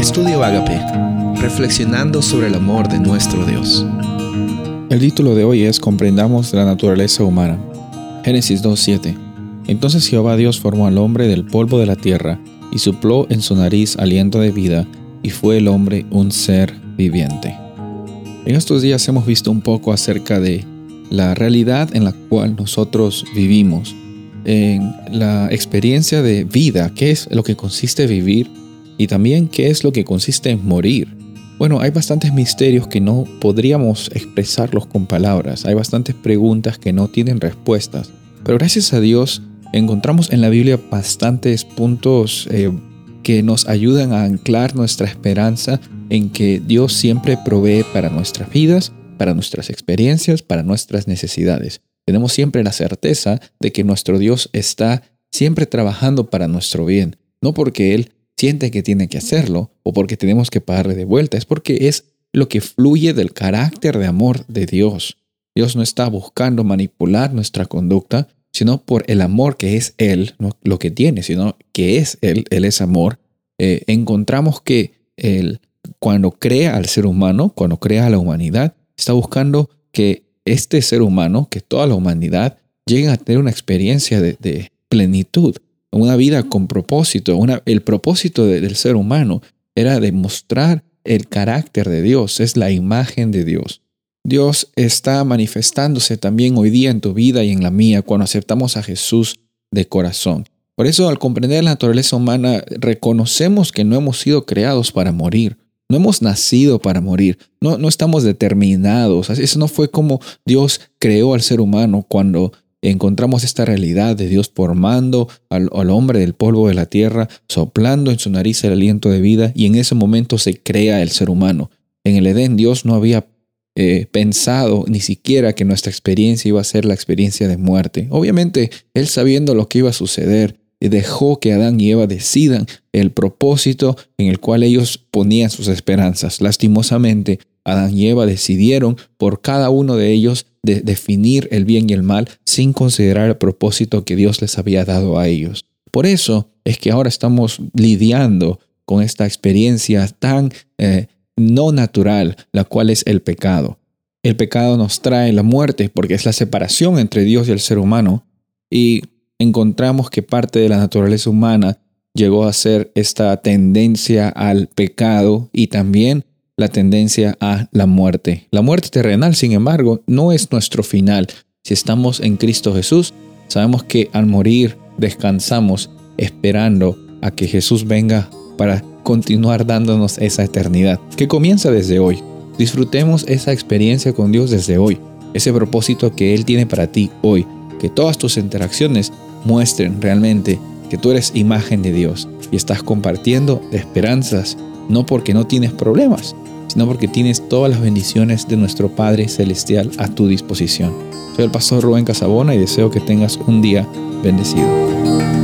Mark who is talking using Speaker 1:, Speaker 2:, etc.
Speaker 1: Estudio Agape, reflexionando sobre el amor de nuestro Dios.
Speaker 2: El título de hoy es Comprendamos la naturaleza humana. Génesis 2.7. Entonces Jehová Dios formó al hombre del polvo de la tierra y supló en su nariz aliento de vida y fue el hombre un ser viviente. En estos días hemos visto un poco acerca de la realidad en la cual nosotros vivimos, en la experiencia de vida, qué es lo que consiste vivir y también qué es lo que consiste en morir. Bueno, hay bastantes misterios que no podríamos expresarlos con palabras, hay bastantes preguntas que no tienen respuestas, pero gracias a Dios encontramos en la Biblia bastantes puntos eh, que nos ayudan a anclar nuestra esperanza en que Dios siempre provee para nuestras vidas, para nuestras experiencias, para nuestras necesidades. Tenemos siempre la certeza de que nuestro Dios está siempre trabajando para nuestro bien, no porque Él siente que tiene que hacerlo o porque tenemos que pagarle de vuelta, es porque es lo que fluye del carácter de amor de Dios. Dios no está buscando manipular nuestra conducta, sino por el amor que es Él, no lo que tiene, sino que es Él, Él es amor. Eh, encontramos que Él, cuando crea al ser humano, cuando crea a la humanidad, está buscando que este ser humano, que toda la humanidad, llegue a tener una experiencia de, de plenitud, una vida con propósito. El propósito del ser humano era demostrar el carácter de Dios, es la imagen de Dios. Dios está manifestándose también hoy día en tu vida y en la mía cuando aceptamos a Jesús de corazón. Por eso al comprender la naturaleza humana reconocemos que no hemos sido creados para morir. No hemos nacido para morir, no, no estamos determinados. Eso no fue como Dios creó al ser humano cuando encontramos esta realidad de Dios formando al, hombre del polvo de la tierra, soplando en su nariz el aliento de vida y en ese momento se crea el ser humano. En el Edén Dios no había eh, pensado ni siquiera que nuestra experiencia iba a ser la experiencia de muerte. Obviamente, Él sabiendo lo que iba a suceder, dejó que Adán y Eva decidan el propósito en el cual ellos ponían sus esperanzas. Lastimosamente, Adán y Eva decidieron por cada uno de ellos de definir el bien y el mal sin considerar el propósito que Dios les había dado a ellos. Por eso es que ahora estamos lidiando con esta experiencia tan eh, no natural, la cual es el pecado. El pecado nos trae la muerte porque es la separación entre Dios y el ser humano y encontramos que parte de la naturaleza humana llegó a ser esta tendencia al pecado y también la tendencia a la muerte. La muerte terrenal, sin embargo, no es nuestro final. Si estamos en Cristo Jesús, sabemos que al morir descansamos esperando a que Jesús venga para continuar dándonos esa eternidad, que comienza desde hoy. Disfrutemos esa experiencia con Dios desde hoy, ese propósito que Él tiene para ti hoy, que todas tus interacciones muestren realmente que tú eres imagen de Dios y estás compartiendo esperanzas, no porque no tienes problemas, sino porque tienes todas las bendiciones de nuestro Padre Celestial a tu disposición. Soy el pastor Rubén Casabona y deseo que tengas un día bendecido.